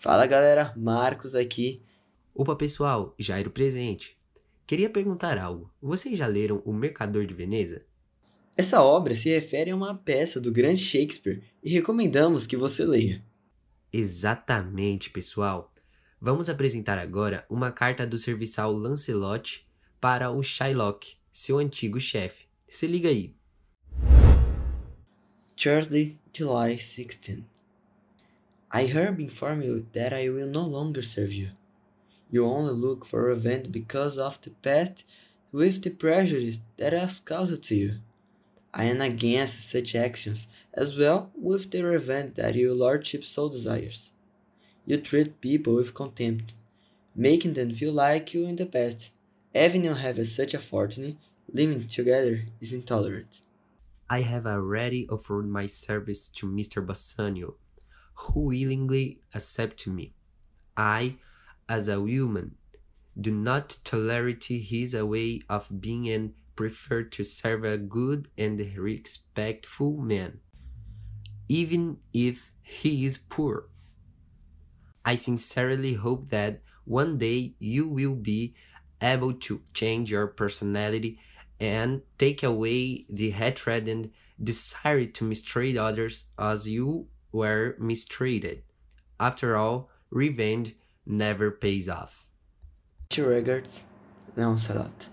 Fala galera, Marcos aqui. Opa pessoal, Jairo presente. Queria perguntar algo. Vocês já leram O Mercador de Veneza? Essa obra se refere a uma peça do grande Shakespeare e recomendamos que você leia. Exatamente, pessoal. Vamos apresentar agora uma carta do serviçal Lancelot para o Shylock, seu antigo chefe. Se liga aí. Thursday, July 16. I hereby inform you that I will no longer serve you. You only look for revenge because of the past with the prejudice that has caused to you. I am against such actions, as well with the revenge that your lordship so desires. You treat people with contempt, making them feel like you in the past. Having you have such a fortune, living together is intolerant. I have already offered my service to Mr. Bassanio, who willingly accept me. I, as a woman, do not tolerate his way of being and prefer to serve a good and respectful man, even if he is poor. I sincerely hope that one day you will be able to change your personality and take away the hatred and desire to mistreat others as you were mistreated. After all, revenge never pays off. To regards, Lancelot.